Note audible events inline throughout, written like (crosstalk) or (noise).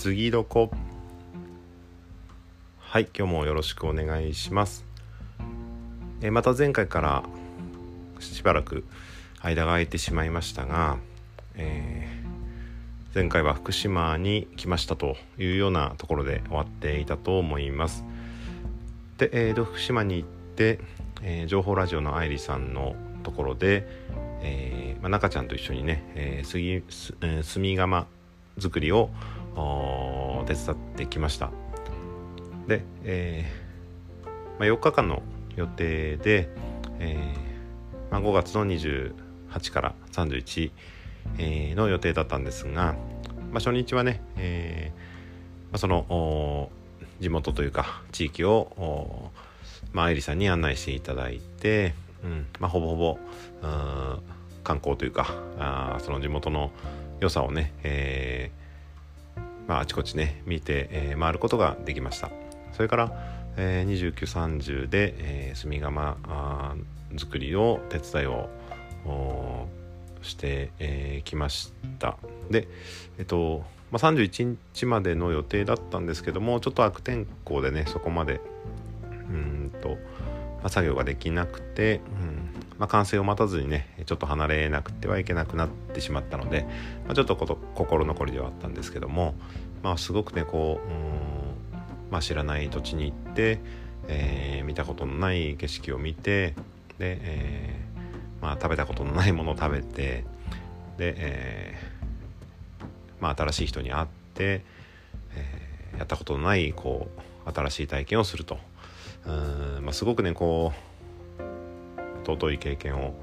次どこ？はい今日もよろしくお願いします。えまた前回からしばらく間が空いてしまいましたが、えー、前回は福島に来ましたというようなところで終わっていたと思います。で、えー、福島に行って、えー、情報ラジオの愛理さんのところで、えーまあ、中ちゃんと一緒にね、えー、杉す、えー、炭窯作りを手伝ってきました。で、えーまあ、4日間の予定で、えーまあ、5月の28から31、えー、の予定だったんですが、まあ、初日はね、えーまあ、その地元というか地域をまあ、愛理さんに案内していただいて、うんまあ、ほぼほぼ観光というかあその地元の良さをね、えーまあ、あちこちね見て、えー、回ることができました。それから、えー、2930で、えー、炭窯作りを手伝いをしてき、えー、ました。でえっと、まあ、31日までの予定だったんですけどもちょっと悪天候でねそこまでうんと、まあ、作業ができなくて、うんまあ、完成を待たずにねちょっと離れなくてはいけなくなってしまったので、まあ、ちょっとこと心残りではあったんですけども、まあ、すごくねこう、うんまあ、知らない土地に行って、えー、見たことのない景色を見てで、えーまあ、食べたことのないものを食べてで、えーまあ、新しい人に会って、えー、やったことのないこう新しい体験をすると。うん、まあ、すごくねこう尊い経験を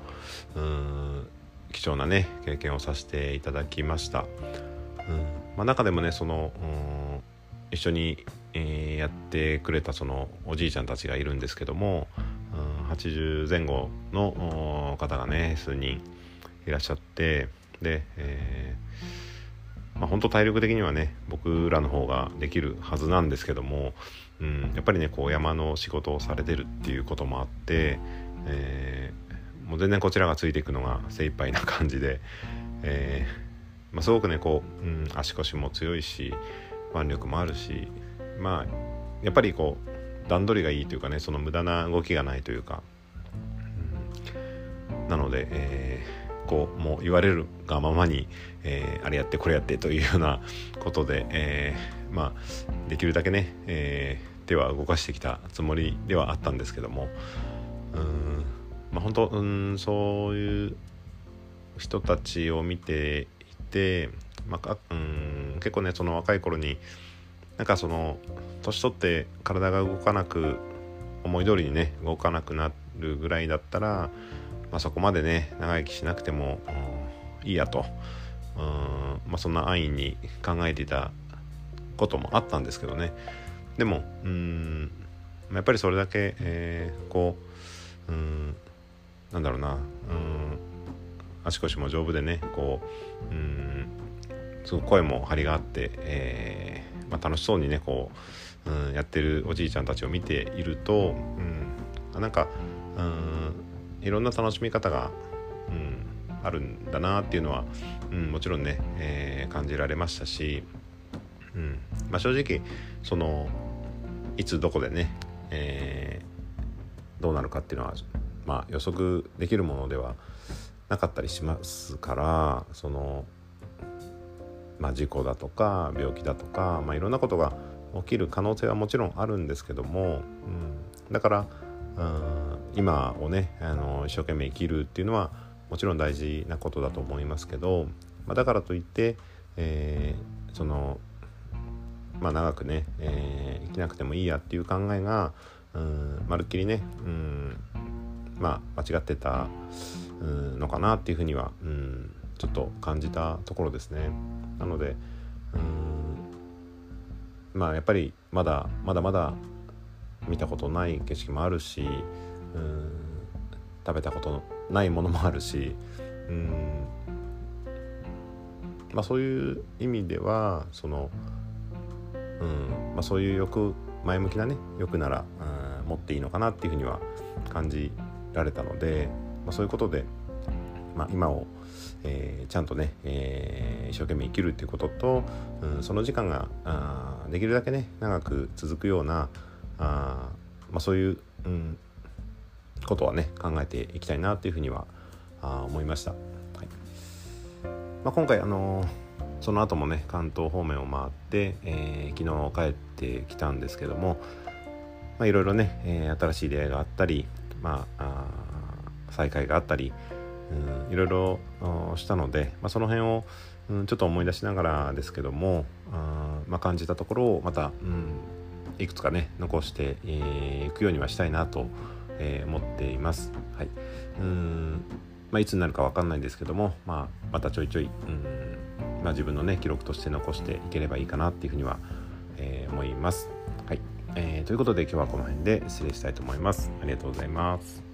うん貴重なね経験をさせていただきました、うんまあ、中でもねその一緒に、えー、やってくれたそのおじいちゃんたちがいるんですけども、うん、80前後の方がね数人いらっしゃってで、えーまあ、本当体力的にはね僕らの方ができるはずなんですけども、うん、やっぱりねこう山の仕事をされてるっていうこともあって、え、もう全然こちらがついていくのが精一杯な感じで、えーまあ、すごくねこう、うん、足腰も強いし腕力もあるしまあやっぱりこう段取りがいいというかねその無駄な動きがないというか、うん、なので、えー、こうもう言われるがままに、えー、あれやってこれやってというような (laughs) ことで、え、まあできるだけね、え、手は動かしてきたつもりではあったんですけども、うんまあ本当うんそういう人たちを見ていて、まあ、うん結構ねその若い頃になんかその年取って体が動かなく思い通りにね動かなくなるぐらいだったら、まあ、そこまでね長生きしなくても、うん、いいやと、うんまあ、そんな安易に考えていたこともあったんですけどね。でもうんやっぱりそれだけ、えー、こううんなんだろうな。うん。足腰も丈夫でねこううん。すごく声も張りがあって、えーまあ、楽しそうにねこう、うん、やってるおじいちゃんたちを見ていると、うん、なんかうんいろんな楽しみ方が、うん、あるんだなっていうのは、うん、もちろんね、えー、感じられましたし、うん。まあ、正直そのいつどこでね、えーどうなるかっていうのは、まあ、予測できるものではなかったりしますからその、まあ、事故だとか病気だとか、まあ、いろんなことが起きる可能性はもちろんあるんですけども、うん、だから、うん、今をねあの一生懸命生きるっていうのはもちろん大事なことだと思いますけど、まあ、だからといって、えー、そのまあ長くね、えー、生きなくてもいいやっていう考えが、うんまるっきりね、うん、まあ間違ってたのかなっていうふうには、うん、ちょっと感じたところですね。なので、うん、まあやっぱりまだまだまだ見たことない景色もあるし、うん、食べたことないものもあるし、うんまあ、そういう意味ではその、うんまあ、そういう欲前向きなね欲なら、うん持っていいのかなっていうふうには感じられたので、まあ、そういうことで、まあ、今を、えー、ちゃんとね、えー、一生懸命生きるっていうことと、うん、その時間があできるだけね長く続くようなあ、まあ、そういう、うん、ことはね考えていきたいなっていうふうにはあ思いました。はいまあ、今回あのーその後もね関東方面を回って、えー、昨日帰ってきたんですけども、いろいろね、えー、新しい出会いがあったり、まあ、あ再会があったり、うん、いろいろしたので、まあ、その辺を、うん、ちょっと思い出しながらですけどもあ、まあ、感じたところをまた、うん、いくつかね残してい、えー、くようにはしたいなと、えー、思っています。はいうんまあ、いつになるか分かんないんですけども、まあ、またちょいちょい、うんまあ、自分のね記録として残していければいいかなっていうふうには、えー、思います。えー、ということで今日はこの辺で失礼したいと思います。ありがとうございます。